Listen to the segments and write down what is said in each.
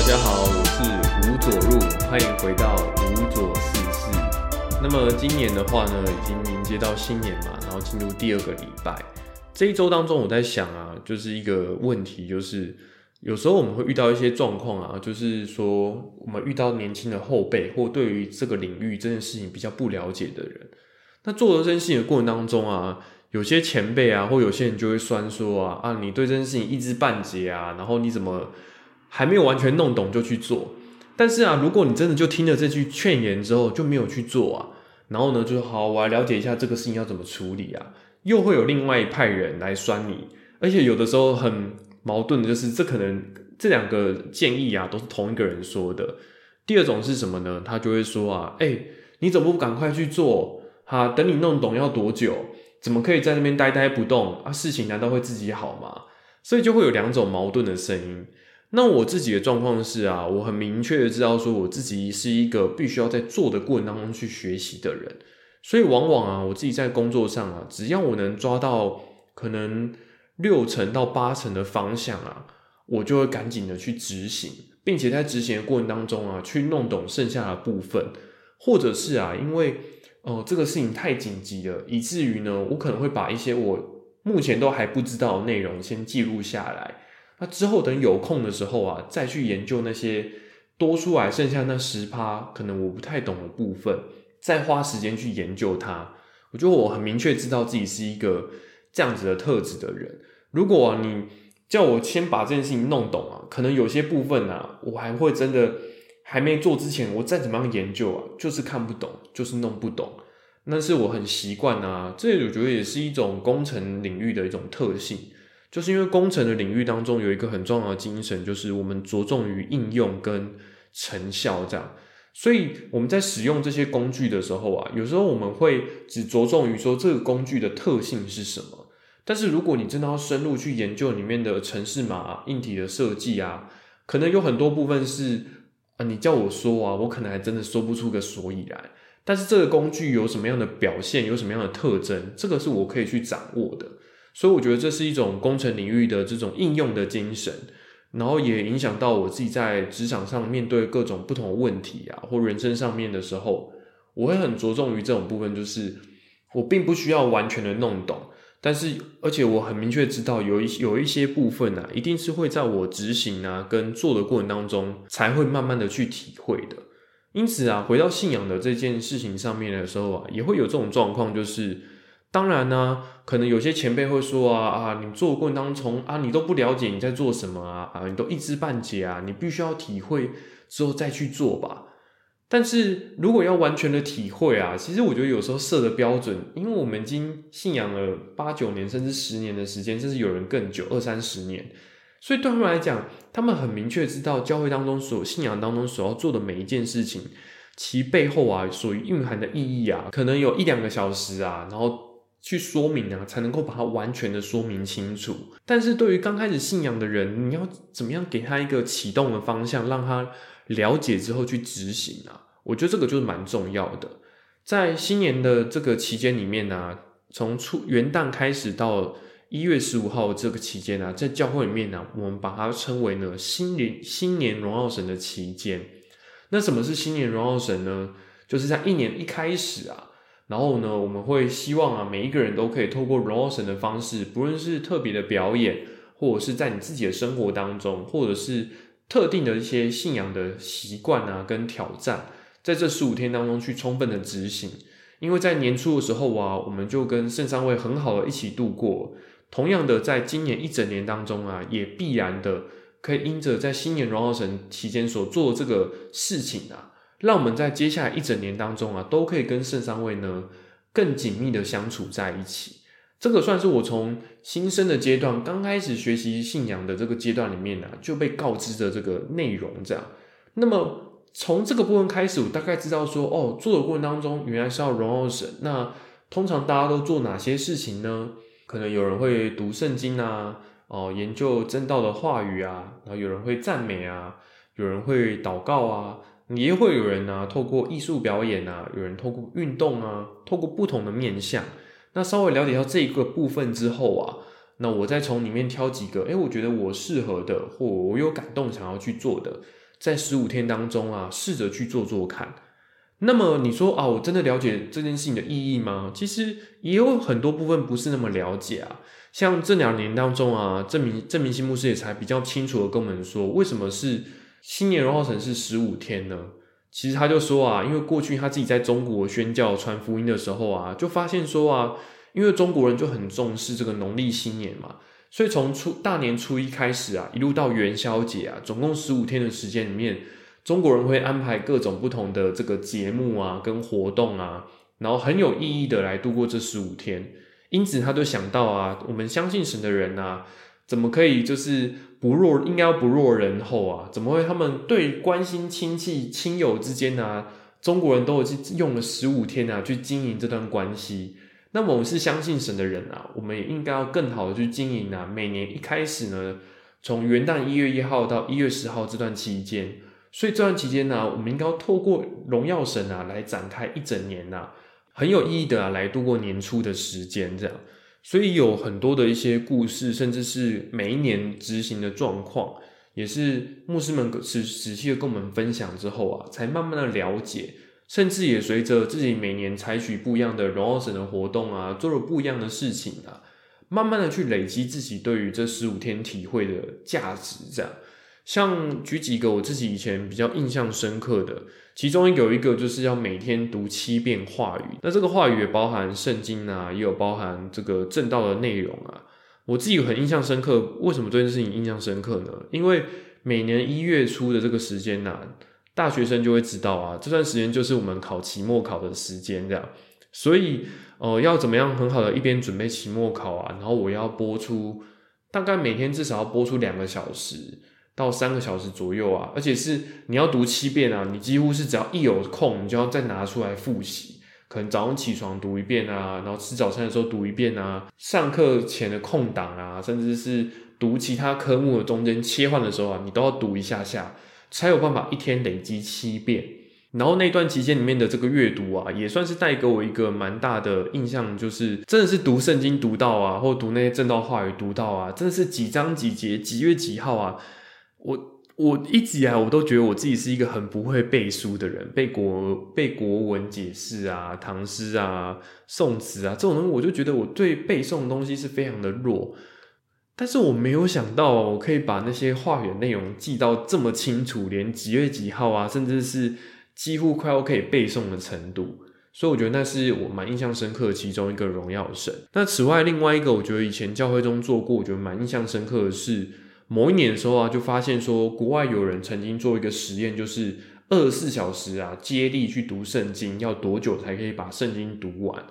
大家好，我是吴左入，欢迎回到吴左四四。那么今年的话呢，已经迎接到新年嘛，然后进入第二个礼拜。这一周当中，我在想啊，就是一个问题，就是有时候我们会遇到一些状况啊，就是说我们遇到年轻的后辈，或对于这个领域这件事情比较不了解的人，那做这件事情的过程当中啊，有些前辈啊，或有些人就会酸说啊啊，你对这件事情一知半解啊，然后你怎么还没有完全弄懂就去做？但是啊，如果你真的就听了这句劝言之后就没有去做啊，然后呢，就好，我来了解一下这个事情要怎么处理啊，又会有另外一派人来酸你，而且有的时候很矛盾的就是，这可能这两个建议啊都是同一个人说的。第二种是什么呢？他就会说啊，哎、你怎么不赶快去做？哈、等你弄懂要多久？怎么可以在那边呆呆不动啊？事情难道会自己好吗？所以就会有两种矛盾的声音。那我自己的状况是啊，我很明确的知道说我自己是一个必须要在做的过程当中去学习的人，所以往往啊，我自己在工作上啊，只要我能抓到可能六成到八成的方向啊，我就会赶紧的去执行，并且在执行的过程当中啊，去弄懂剩下的部分，或者是啊，因为哦、这个事情太紧急了，以至于呢，我可能会把一些我目前都还不知道的内容先记录下来。那之后等有空的时候啊，再去研究那些多出来剩下那十趴可能我不太懂的部分，再花时间去研究它。我觉得我很明确知道自己是一个这样子的特质的人。如果、你叫我先把这件事情弄懂啊，可能有些部分啊，我还会真的还没做之前，我再怎么样研究啊，就是看不懂，就是弄不懂。那是我很习惯啊，这我觉得也是一种工程领域的一种特性。就是因为工程的领域当中有一个很重要的精神，就是我们着重于应用跟成效这样。所以我们在使用这些工具的时候啊，有时候我们会只着重于说这个工具的特性是什么。但是如果你真的要深入去研究里面的程式码、硬体的设计啊，可能有很多部分是啊，你叫我说啊，我可能还真的说不出个所以然。但是这个工具有什么样的表现，有什么样的特征，这个是我可以去掌握的。所以我觉得这是一种工程领域的这种应用的精神，然后也影响到我自己在职场上面对各种不同问题啊，或人生上面的时候，我会很着重于这种部分，就是我并不需要完全的弄懂，但是而且我很明确知道有一有一些部分啊，一定是会在我执行啊跟做的过程当中才会慢慢的去体会的。因此啊，回到信仰的这件事情上面的时候啊，也会有这种状况，就是。当然呢、可能有些前辈会说啊啊，你做的过当中啊，你都不了解你在做什么啊啊，你都一知半解啊，你必须要体会之后再去做吧。但是如果要完全的体会啊，其实我觉得有时候设的标准，因为我们已经信仰了八九年甚至十年的时间，甚至有人更久二三十年，所以对他们来讲，他们很明确知道教会当中所信仰当中所要做的每一件事情，其背后啊所蕴含的意义啊，可能有一两个小时啊，然后。去说明啊，才能够把它完全的说明清楚。但是对于刚开始信仰的人，你要怎么样给他一个启动的方向，让他了解之后去执行啊？我觉得这个就是蛮重要的。在新年的这个期间里面呢、从初元旦开始到一月十五号这个期间啊，在教会里面呢、我们把它称为呢新年新年荣耀神的期间。那什么是新年荣耀神呢？就是在一年一开始啊。然后呢，我们会希望啊，每一个人都可以透过荣耀神的方式，不论是特别的表演，或者是在你自己的生活当中，或者是特定的一些信仰的习惯啊，跟挑战，在这十五天当中去充分的执行。因为在年初的时候啊，我们就跟圣三位很好的一起度过。同样的，在今年一整年当中啊，也必然的可以因着在新年荣耀神期间所做的这个事情啊。让我们在接下来一整年当中啊，都可以跟圣三位呢更紧密的相处在一起。这个算是我从新生的阶段，刚开始学习信仰的这个阶段里面呢、啊，就被告知的这个内容。这样，那么从这个部分开始，我大概知道说，哦，做的过程当中原來是要荣耀神。那通常大家都做哪些事情呢？可能有人會讀聖經啊，哦，研究正道的話語啊，然後有人會讚美啊，有人會禱告啊。你也會有人啊，透過藝術表演啊，有人透過運動啊，透過不同的面向。那稍微了解到這個部分之後啊，那我再從裡面挑幾個，誒，我覺得我適合的，或我有感動想要去做的，在十五天当中啊，试着去做做看。那么你说啊，我真的了解这件事情的意义吗？其实也有很多部分不是那么了解啊。像这两年当中啊，郑明郑明新牧师也才比较清楚的跟我们说，为什么是新年荣耀城是十五天呢？其实他就说啊，因为过去他自己在中国宣教传福音的时候啊，就发现说啊，因为中国人就很重视这个农历新年嘛，所以从初大年初一开始啊，一路到元宵节啊，总共十五天的时间里面，中国人会安排各种不同的这个节目啊，跟活动啊，然后很有意义的来度过这十五天。因此，他就想到啊，我们相信神的人啊，怎么可以就是不弱，应该要不弱人后啊？怎么会他们对关心亲戚亲友之间啊，中国人都已经用了十五天啊去经营这段关系？那么我们是相信神的人啊，我们也应该要更好的去经营啊。每年一开始呢，从元旦一月一号到一月十号这段期间，所以这段期间呢，我们应该要透过荣耀神啊来展开一整年呐。很有意义的啊，来度过年初的时间，这样，所以有很多的一些故事，甚至是每一年执行的状况，也是牧师们仔仔细的跟我们分享之后啊，才慢慢的了解，甚至也随着自己每年采取不一样的荣耀神的活动啊，做了不一样的事情啊，慢慢的去累积自己对于这十五天体会的价值，这样。像举几个我自己以前比较印象深刻的，其中有一个就是要每天读七遍话语，那这个话语也包含圣经啊，也有包含这个正道的内容啊。我自己很印象深刻，为什么这件事情印象深刻呢？因为每年一月初的这个时间呢，大学生就会知道啊，这段时间就是我们考期末考的时间，这样，所以呃，要怎么样很好的一边准备期末考啊，然后我要播出大概每天至少要播出两个小时。到三个小时左右啊，而且是你要读七遍啊，你几乎是只要一有空，你就要再拿出来复习。可能早上起床读一遍啊，然后吃早餐的时候读一遍啊，上课前的空档啊，甚至是读其他科目的中间切换的时候啊，你都要读一下下，才有办法一天累积七遍。然后那段期间里面的这个阅读啊，也算是带给我一个蛮大的印象，就是真的是读圣经读到啊，或读那些正道话语读到啊，真的是几章几节几月几号啊。我我一直以来我都觉得我自己是一个很不会背书的人，背国背国文解释啊、唐诗啊、宋词啊这种东西，我就觉得我对背诵的东西是非常的弱。但是我没有想到，我可以把那些话语内容记到这么清楚，连几月几号啊，甚至是几乎快要可以背诵的程度。所以我觉得那是我蛮印象深刻的其中一个荣耀神。那此外，另外一个我觉得以前教会中做过，我觉得蛮印象深刻的是。某一年的时候啊，就发现说，国外有人曾经做一个实验，就是二十四小时啊，接力去读圣经，要多久才可以把圣经读完？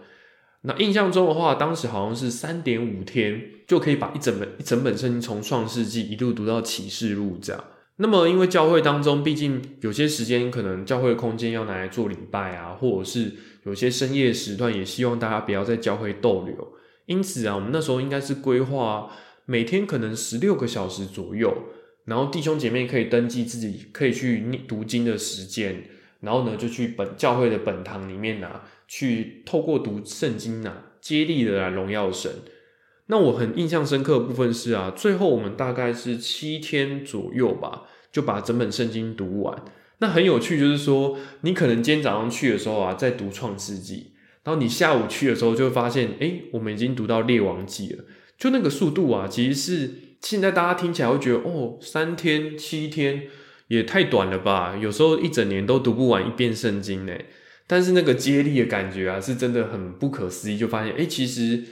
那印象中的话，当时好像是三点五天就可以把一整本一整本圣经从创世纪一路读到启示录这样。那么因为教会当中，毕竟有些时间可能教会空间要拿来做礼拜啊，或者是有些深夜时段，也希望大家不要在教会逗留。因此啊，我们那时候应该是规划。每天可能十六个小时左右，然后弟兄姐妹可以登记自己可以去读经的时间，然后呢就去本教会的本堂里面啊，去透过读圣经啊，接力的来荣耀神。那我很印象深刻的部分是啊，最后我们大概是七天左右吧，就把整本圣经读完。那很有趣，就是说你可能今天早上去的时候啊，在读创世纪，然后你下午去的时候就会发现，哎，我们已经读到列王记了。就那个速度啊，其实是现在大家听起来会觉得哦，三天七天也太短了吧？有时候一整年都读不完一遍圣经呢。但是那个接力的感觉啊，是真的很不可思议。就发现，哎，其实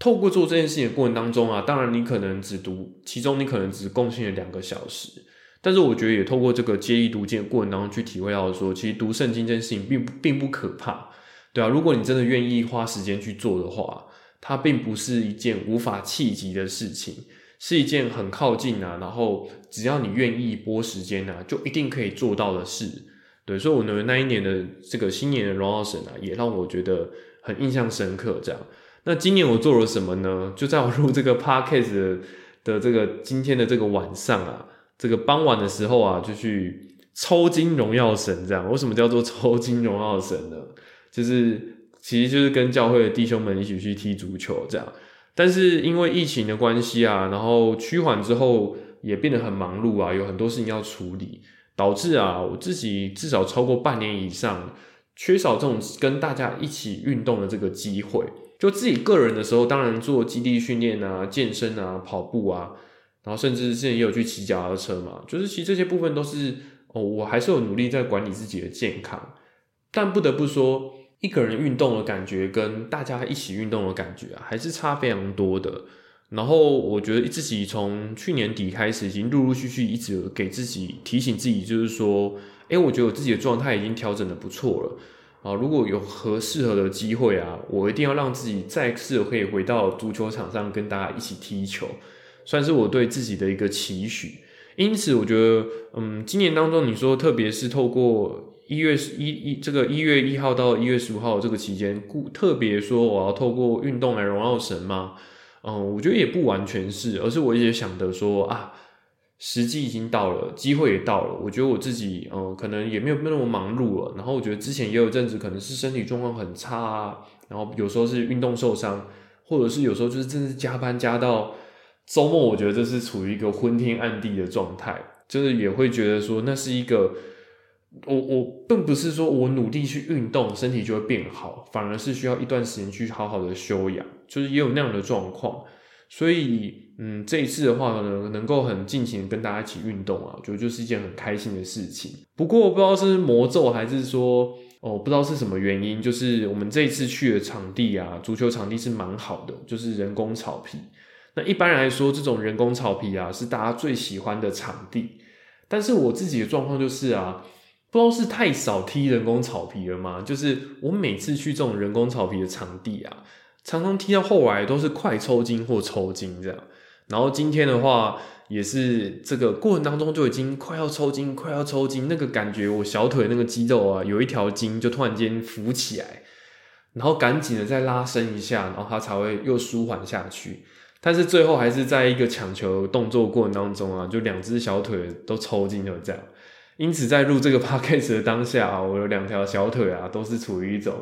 透过做这件事情的过程当中啊，当然你可能只读其中，你可能只贡献了两个小时。但是我觉得也透过这个接力读经的过程当中去体会到说，其实读圣经这件事情并不并不可怕，对啊，如果你真的愿意花时间去做的话。它并不是一件无法企及的事情，是一件很靠近啊，然后只要你愿意拨时间啊，就一定可以做到的事。对，所以我认那一年的这个新年的荣耀神啊，也让我觉得很印象深刻。这样，那今年我做了什么呢？就在我录这个 podcast 的这个今天的这个晚上啊，这个傍晚的时候啊，就去抽筋荣耀神。这样，为什么叫做抽筋荣耀神呢？就是。其实就是跟教会的弟兄们一起去踢足球这样，但是因为疫情的关系啊，然后趋缓之后也变得很忙碌啊，有很多事情要处理，导致啊我自己至少超过半年以上缺少这种跟大家一起运动的这个机会。就自己个人的时候，当然做基地训练啊、健身啊、跑步啊，然后甚至之前也有去骑脚踏车嘛，就是其实这些部分都是哦，我还是有努力在管理自己的健康。但不得不说，一个人运动的感觉跟大家一起运动的感觉啊，还是差非常多的。然后我觉得自己从去年底开始，已经陆陆续续一直给自己提醒自己，就是说，哎，我觉得我自己的状态已经调整的不错了。啊，如果有合适合的机会啊，我一定要让自己再次可以回到足球场上跟大家一起踢球，算是我对自己的一个期许。因此，我觉得，嗯，今年当中，你说特别是透过一月一一这个一月一号到一月十五号这个期间，故特别说我要透过运动来荣耀神吗？嗯，我觉得也不完全是，而是我也想的说啊。时机已经到了，机会也到了。我觉得我自己，嗯，可能也没有那么忙碌了。然后我觉得之前也有阵子，可能是身体状况很差啊，然后有时候是运动受伤，或者是有时候就是真的加班加到周末。我觉得这是处于一个昏天暗地的状态，就是也会觉得说，那是一个我我并不是说我努力去运动，身体就会变好，反而是需要一段时间去好好的休养，就是也有那样的状况。所以，嗯，这一次的话呢，能够很尽情跟大家一起运动啊，我觉得就是一件很开心的事情。不过，不知道是魔咒还是说，哦，不知道是什么原因，就是我们这一次去的场地啊，足球场地是蛮好的，就是人工草皮。那一般来说，这种人工草皮啊，是大家最喜欢的场地。但是我自己的状况就是啊，不知道是太少踢人工草皮了吗？就是我每次去这种人工草皮的场地啊。常常踢到后来都是快抽筋或抽筋这样，然后今天的话也是这个过程当中就已经快要抽筋，快要抽筋，那个感觉我小腿那个肌肉啊有一条筋就突然间浮起来，然后赶紧的再拉伸一下，然后它才会又舒缓下去。但是最后还是在一个抢球动作过程当中啊，就两只小腿都抽筋了这样。因此在录这个 podcast 的当下啊，我有两条小腿啊都是处于一种。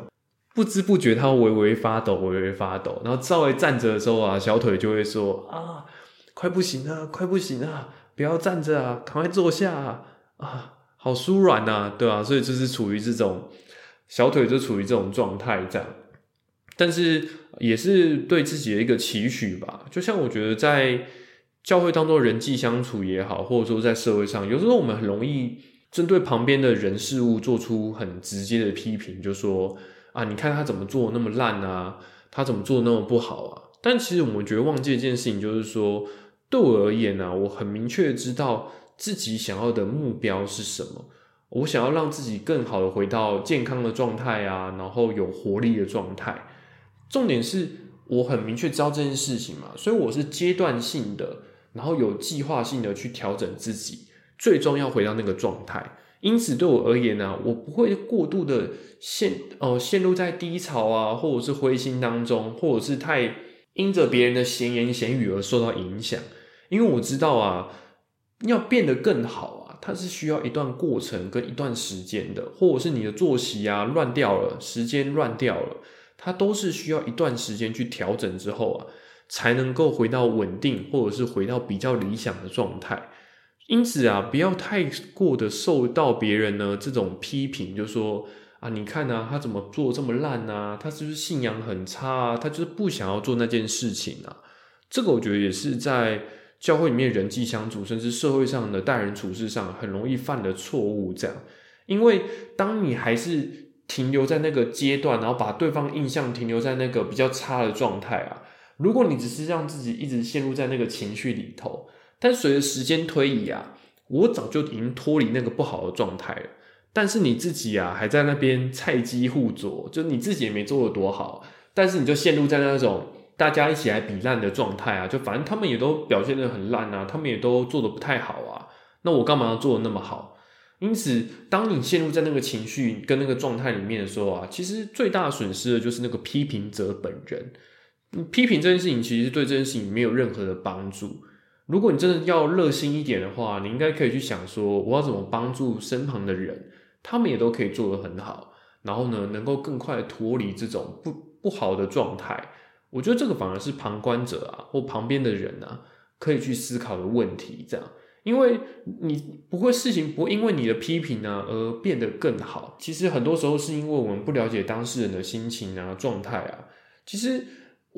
不知不觉，它微微发抖，微微发抖。然后稍微站着的时候啊，小腿就会说：“啊，快不行了，快不行了，不要站着啊，赶快坐下啊！啊，好舒软呐，对吧？所以就是处于这种小腿就处于这种状态这样。但是也是对自己的一个期许吧。就像我觉得在教会当中人际相处也好，或者说在社会上，有时候我们很容易针对旁边的人事物做出很直接的批评，就说。啊！你看他怎么做那么烂啊？他怎么做那么不好啊？但其实我们觉得忘记一件事情，就是说，对我而言呢，我很明确知道自己想要的目标是什么。我想要让自己更好的回到健康的状态啊，然后有活力的状态。重点是我很明确知道这件事情嘛，所以我是阶段性的，然后有计划性的去调整自己，最终要回到那个状态。因此，对我而言呢，我不会过度的陷哦陷入在低潮啊，或者是灰心当中，或者是太因着别人的闲言闲语而受到影响。因为我知道啊，要变得更好啊，它是需要一段过程跟一段时间的，或者是你的作息啊乱掉了，时间乱掉了，它都是需要一段时间去调整之后啊，才能够回到稳定，或者是回到比较理想的状态。因此啊，不要太过的受到别人呢这种批评，就说啊，你看啊，他怎么做这么烂啊？他是不是信仰很差啊？他就是不想要做那件事情啊。这个我觉得也是在教会里面人际相处，甚至社会上的待人处事上很容易犯的错误。这样，因为当你还是停留在那个阶段，然后把对方印象停留在那个比较差的状态啊，如果你只是让自己一直陷入在那个情绪里头。但随着时间推移啊，我早就已经脱离那个不好的状态了。但是你自己啊，还在那边菜鸡互啄，就你自己也没做的多好，但是你就陷入在那种大家一起来比烂的状态啊。就反正他们也都表现的很烂啊，他们也都做的不太好啊。那我干嘛要做的那么好？因此，当你陷入在那个情绪跟那个状态里面的时候啊，其实最大损失的就是那个批评者本人。批评这件事情，其实对这件事情没有任何的帮助。如果你真的要热心一点的话，你应该可以去想说，我要怎么帮助身旁的人，他们也都可以做得很好，然后呢，能够更快脱离这种不不好的状态。我觉得这个反而是旁观者啊，或旁边的人啊，可以去思考的问题。这样，因为你不会事情不会因为你的批评呢而变得更好。其实很多时候是因为我们不了解当事人的心情啊、状态啊。其实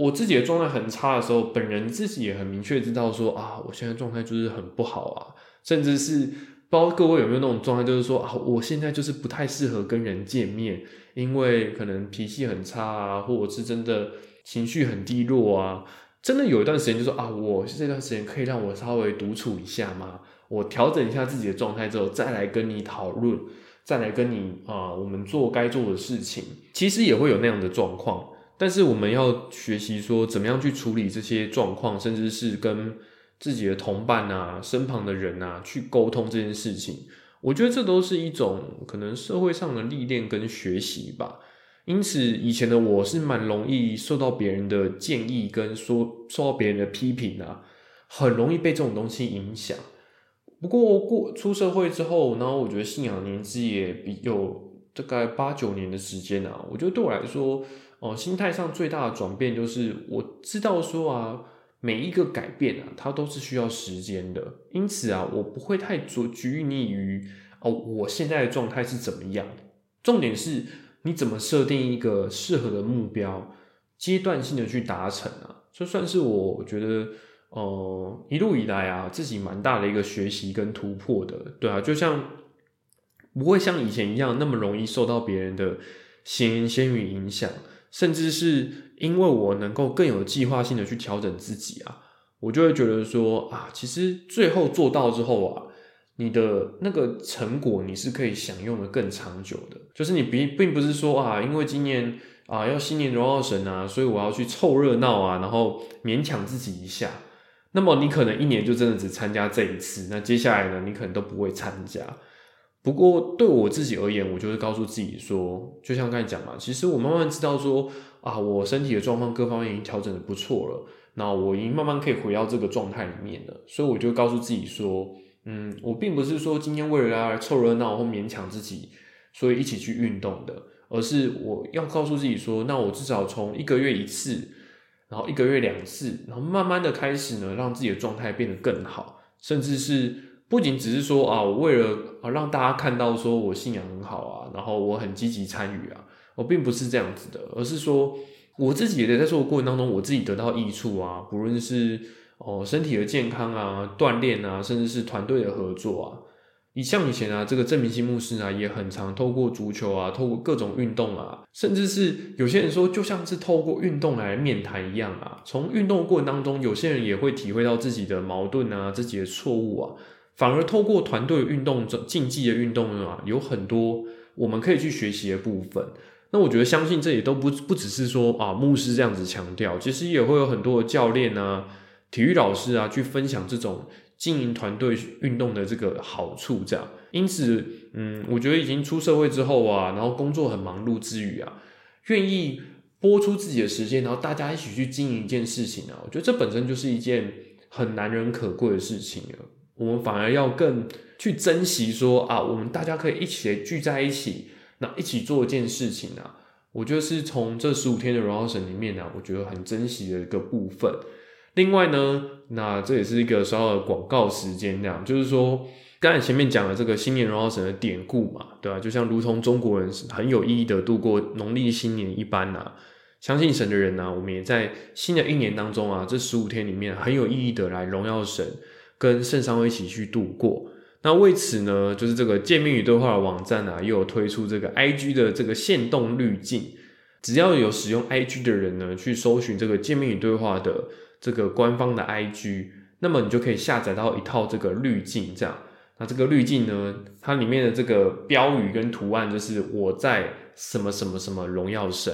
我自己的状态很差的时候，本人自己也很明确知道说啊，我现在状态就是很不好啊，甚至是不知道各位有没有那种状态，就是说啊，我现在就是不太适合跟人见面，因为可能脾气很差啊，或者是真的情绪很低落啊。真的有一段时间，就说啊，我这段时间可以让我稍微独处一下吗？我调整一下自己的状态之后，再来跟你讨论，再来跟你啊，我们做该做的事情。其实也会有那样的状况，但是我们要学习说，怎么样去处理这些状况，甚至是跟自己的同伴啊、身旁的人啊去沟通这件事情。我觉得这都是一种可能社会上的历练跟学习吧。因此，以前的我是蛮容易受到别人的建议跟说受到别人的批评啊，很容易被这种东西影响。不过过出社会之后，然后我觉得信仰年纪也比有大概八九年的时间啊，我觉得对我来说，哦，心态上最大的转变就是我知道说啊，每一个改变啊，它都是需要时间的。因此啊，我不会太着拘泥于哦，我现在的状态是怎么样。重点是。你怎么设定一个适合的目标，阶段性的去达成啊？这算是我觉得，呃，一路以来啊，自己蛮大的一个学习跟突破的，对啊，就像不会像以前一样那么容易受到别人的闲言闲语影响，甚至是因为我能够更有计划性的去调整自己啊，我就会觉得说啊，其实最后做到之后啊。你的那个成果，你是可以享用的更长久的。就是你并并不是说啊，因为今年啊要新年荣耀神啊，所以我要去凑热闹啊，然后勉强自己一下。那么你可能一年就真的只参加这一次，那接下来呢，你可能都不会参加。不过对我自己而言，我就是告诉自己说，就像刚才讲嘛，其实我慢慢知道说啊，我身体的状况各方面已经调整的不错了，那我已经慢慢可以回到这个状态里面了，所以我就告诉自己说。嗯，我并不是说今天为了要来凑热闹或勉强自己，所以一起去运动的，而是我要告诉自己说，那我至少从一个月一次，然后一个月两次，然后慢慢的开始呢，让自己的状态变得更好，甚至是不仅只是说啊，我为了啊让大家看到说我信仰很好啊，然后我很积极参与啊，我并不是这样子的，而是说我自己也在做过程当中，我自己得到益处啊，不论是。哦，身体的健康啊，锻炼啊，甚至是团队的合作啊。你像以前啊，这个郑明星牧师啊，也很常透过足球啊，透过各种运动啊，甚至是有些人说，就像是透过运动来面谈一样啊。从运动过程当中，有些人也会体会到自己的矛盾啊，自己的错误啊。反而透过团队运动、竞技的运动啊，有很多我们可以去学习的部分。那我觉得，相信这也都不不只是说啊，牧师这样子强调，其实也会有很多的教练啊。体育老师啊，去分享这种经营团队运动的这个好处，这样。因此，嗯，我觉得已经出社会之后啊，然后工作很忙碌之余啊，愿意播出自己的时间，然后大家一起去经营一件事情啊，我觉得这本身就是一件很难能可贵的事情啊。我们反而要更去珍惜说啊，我们大家可以一起聚在一起，那一起做一件事情啊，我觉得是从这十五天的荣耀神里面呢，我觉得很珍惜的一个部分。另外呢，那这也是一个稍后的广告时间，这样就是说，刚才前面讲了这个新年荣耀神的典故嘛，对吧？就像如同中国人很有意义的度过农历新年一般呐，相信神的人呢，我们也在新的一年当中啊，这十五天里面很有意义的来荣耀神，跟圣上一起去度过。那为此呢，就是这个见面与对话的网站啊，又有推出这个 I G 的这个限动滤镜，只要有使用 I G 的人呢，去搜寻这个见面与对话的。这个官方的 IG，那么你就可以下载到一套这个滤镜，这样。那这个滤镜呢，它里面的这个标语跟图案就是我在什么什么什么荣耀神。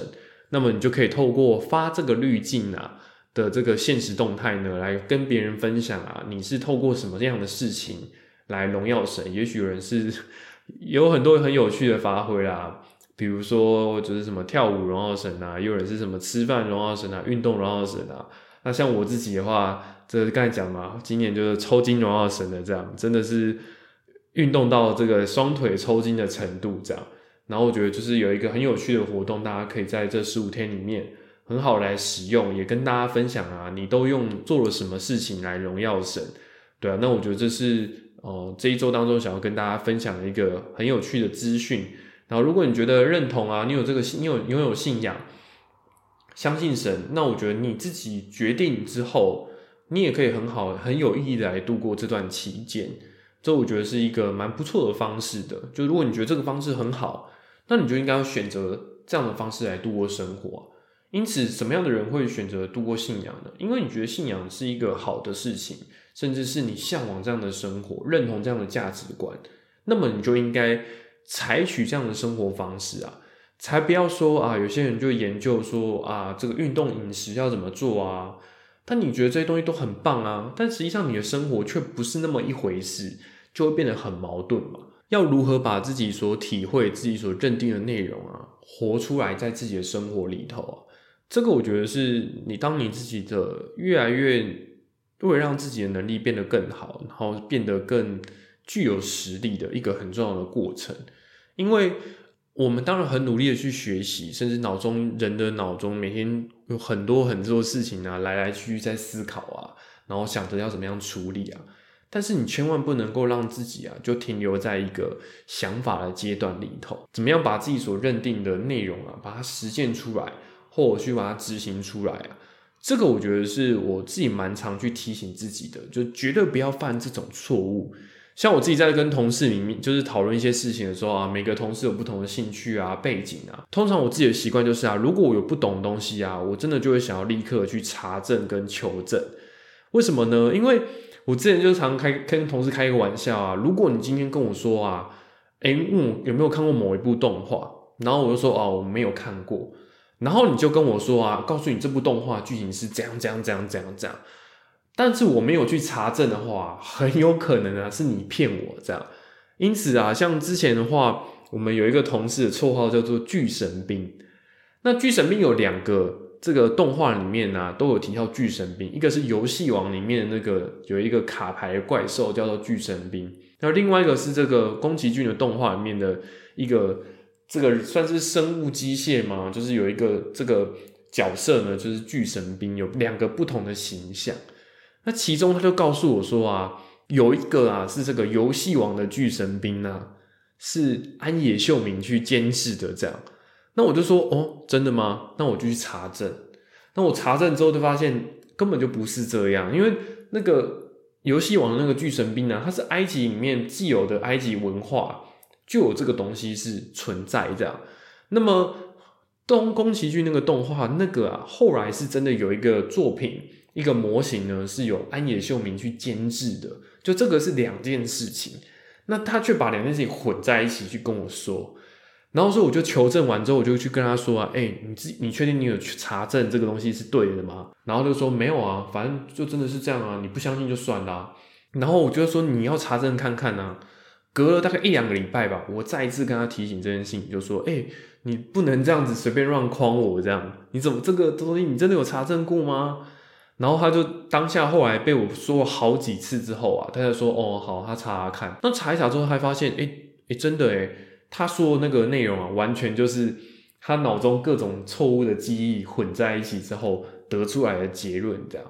那么你就可以透过发这个滤镜啊的这个现实动态呢，来跟别人分享啊，你是透过什么样的事情来荣耀神？也许有人是 有很多很有趣的发挥啦，比如说就是什么跳舞荣耀神啊，有人是什么吃饭荣耀神啊，运动荣耀神啊。那像我自己的话，这刚才讲嘛，今年就是抽筋荣耀神的这样，真的是运动到这个双腿抽筋的程度这样。然后我觉得就是有一个很有趣的活动，大家可以在这十五天里面很好来使用，也跟大家分享啊，你都用做了什么事情来荣耀神，对啊。那我觉得这是哦这一周当中想要跟大家分享的一个很有趣的资讯。然后，如果你觉得认同啊，你有这个信，你有拥有信仰，相信神，那我觉得你自己决定之后，你也可以很好、很有意义的来度过这段期间。这我觉得是一个蛮不错的方式的。就如果你觉得这个方式很好，那你就应该要选择这样的方式来度过生活。因此，什么样的人会选择度过信仰呢？因为你觉得信仰是一个好的事情，甚至是你向往这样的生活，认同这样的价值观，那么你就应该。采取这样的生活方式啊，才不要说啊，有些人就研究说啊，这个运动饮食要怎么做啊？但你觉得这些东西都很棒啊，但实际上你的生活却不是那么一回事，就会变得很矛盾嘛。要如何把自己所体会、自己所认定的内容啊，活出来在自己的生活里头啊？这个我觉得是你当你自己的越来越为了让自己的能力变得更好，然后变得更具有实力的一个很重要的过程。因为我们当然很努力的去学习，甚至脑中人的脑中每天有很多很多事情啊，来来去去在思考啊，然后想着要怎么样处理啊。但是你千万不能够让自己啊，就停留在一个想法的阶段里头。怎么样把自己所认定的内容啊，把它实践出来，或者去把它执行出来啊？这个我觉得是我自己蛮常去提醒自己的，就绝对不要犯这种错误。像我自己在跟同事里面，就是讨论一些事情的时候啊，每个同事有不同的兴趣啊、背景啊。通常我自己的习惯就是啊，如果我有不懂的东西啊，我真的就会想要立刻去查证跟求证。为什么呢？因为我之前就常开跟同事开一个玩笑啊，如果你今天跟我说啊，哎，嗯，有没有看过某一部动画？然后我就说哦，我没有看过。然后你就跟我说啊，告诉你这部动画剧情是怎样怎样怎样怎样怎样。但是我没有去查证的话，很有可能啊是你骗我这样。因此啊，像之前的话，我们有一个同事的绰号叫做“巨神兵”。那巨神兵有两个，这个动画里面呢都有提到巨神兵，一个是游戏王里面那个有一个卡牌怪兽叫做巨神兵，然后另外一个是这个宫崎骏的动画里面的一个这个算是生物机械嘛，就是有一个这个角色呢，就是巨神兵，有两个不同的形象。那其中他就告诉我说啊，有一个啊是这个游戏王的巨神兵啊，是安野秀明去监视的这样。那我就说哦，真的吗？那我就去查证。那我查证之后就发现根本就不是这样，因为那个游戏王的那个巨神兵呢，它是埃及里面既有的埃及文化就有这个东西是存在这样。那么东宫崎骏那个动画那个啊，后来是真的有一个作品。一个模型呢是由安野秀明去监制的，就这个是两件事情，那他却把两件事情混在一起去跟我说，然后说我就求证完之后，我就去跟他说啊，哎，你自你确定你有去查证这个东西是对的吗？然后就说没有啊，反正就真的是这样啊，你不相信就算啦。然后我就说你要查证看看啊。隔了大概一两个礼拜吧，我再一次跟他提醒这件事情，就说，哎，你不能这样子随便乱诓我这样，你怎么这个东西你真的有查证过吗？然后他就当下后来被我说了好几次之后啊，他就说哦好，他查查看。那查一查之后，他发现哎哎真的哎，他说那个内容啊，完全就是他脑中各种错误的记忆混在一起之后得出来的结论这样。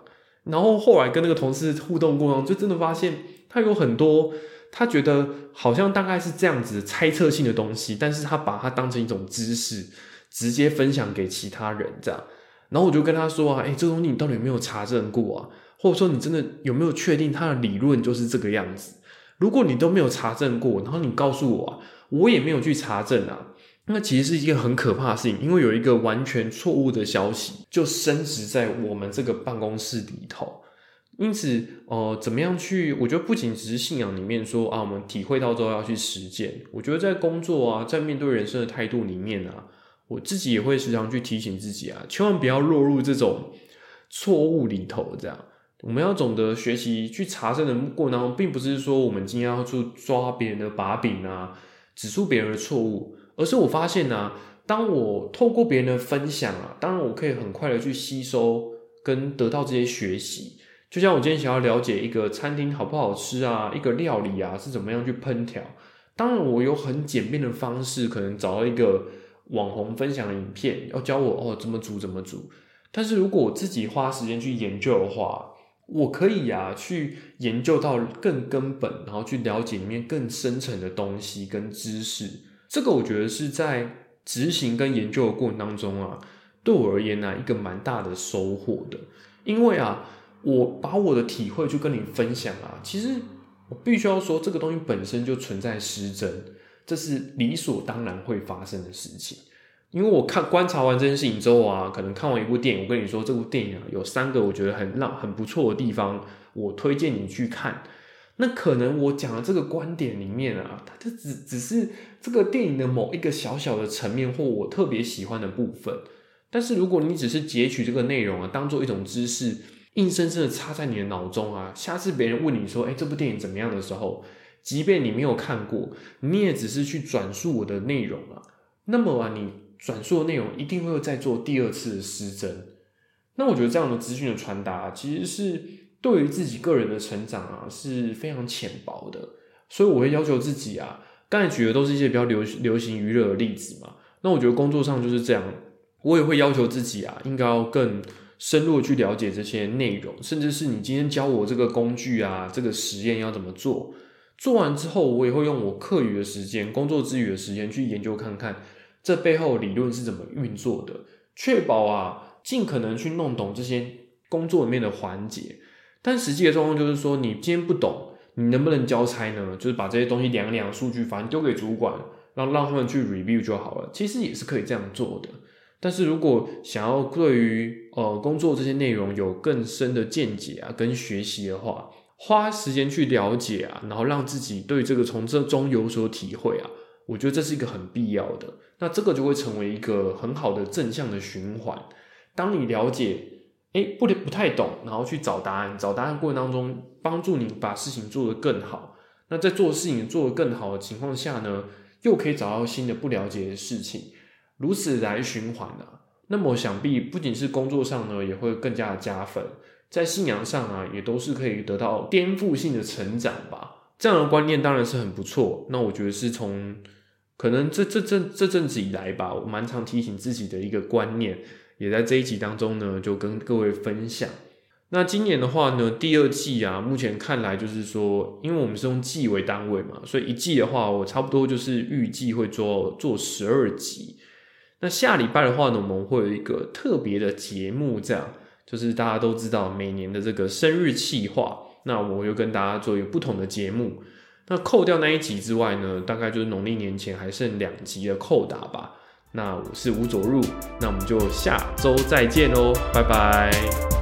然后后来跟那个同事互动过程中，就真的发现他有很多他觉得好像大概是这样子猜测性的东西，但是他把它当成一种知识，直接分享给其他人这样。然后我就跟他说啊，哎，这东西你到底有没有查证过啊？或者说你真的有没有确定他的理论就是这个样子？如果你都没有查证过，然后你告诉我啊，我也没有去查证啊，那其实是一件很可怕的事情，因为有一个完全错误的消息就升值在我们这个办公室里头。因此，呃，怎么样去？我觉得不仅只是信仰里面说啊，我们体会到之后要去实践。我觉得在工作啊，在面对人生的态度里面啊。我自己也会时常去提醒自己啊，千万不要落入这种错误里头。这样，我们要懂得学习去查证的过程当中，并不是说我们今天要去抓别人的把柄啊，指出别人的错误，而是我发现呢，当我透过别人的分享啊，当然我可以很快的去吸收跟得到这些学习。就像我今天想要了解一个餐厅好不好吃啊，一个料理啊是怎么样去烹调，当然我有很简便的方式，可能找到一个。网红分享的影片要教我哦怎么煮怎么煮，但是如果我自己花时间去研究的话，我可以呀去研究到更根本，然后去了解里面更深层的东西跟知识。这个我觉得是在执行跟研究的过程当中啊，对我而言呢一个蛮大的收获的。因为啊，我把我的体会去跟你分享啊，其实我必须要说，这个东西本身就存在失真，这是理所当然会发生的事情。因为我看观察完这件事情之后啊，可能看完一部电影，我跟你说这部电影啊有三个我觉得很让很不错的地方，我推荐你去看。那可能我讲的这个观点里面啊，它就只只是这个电影的某一个小小的层面或我特别喜欢的部分。但是如果你只是截取这个内容啊，当做一种知识，硬生生的插在你的脑中啊，下次别人问你说，哎，这部电影怎么样？的时候，即便你没有看过，你也只是去转述我的内容啊，那么啊，你。转述的内容一定会再做第二次的失真，那我觉得这样的资讯的传达，其实是对于自己个人的成长啊是非常浅薄的，所以我会要求自己啊，刚才举的都是一些比较流流行娱乐的例子嘛，那我觉得工作上就是这样，我也会要求自己啊，应该要更深入去了解这些内容，甚至是你今天教我这个工具啊，这个实验要怎么做，做完之后，我也会用我课余的时间、工作之余的时间去研究看看。这背后理论是怎么运作的？确保啊，尽可能去弄懂这些工作里面的环节。但实际的状况就是说，你今天不懂，你能不能交差呢？就是把这些东西量量数据，反正丢给主管，让让他们去 review 就好了。其实也是可以这样做的。但是如果想要对于呃工作这些内容有更深的见解啊，跟学习的话，花时间去了解啊，然后让自己对这个从这中有所体会啊。我觉得这是一个很必要的，那这个就会成为一个很好的正向的循环。当你了解，哎，不不太懂，然后去找答案，找答案过程当中，帮助你把事情做得更好。那在做事情做得更好的情况下呢，又可以找到新的不了解的事情，如此来循环啊。那么想必不仅是工作上呢，也会更加的加分，在信仰上啊，也都是可以得到颠覆性的成长吧。这样的观念当然是很不错。那我觉得是从。可能这这这这阵子以来吧，我蛮常提醒自己的一个观念，也在这一集当中呢，就跟各位分享。那今年的话呢，第二季啊，目前看来就是说，因为我们是用季为单位嘛，所以一季的话，我差不多就是预计会做做十二集。那下礼拜的话呢，我们会有一个特别的节目，这样就是大家都知道每年的这个生日企划，那我就跟大家做一个不同的节目。那扣掉那一集之外呢，大概就是农历年前还剩两集的扣打吧。那我是吴卓入，那我们就下周再见喽，拜拜。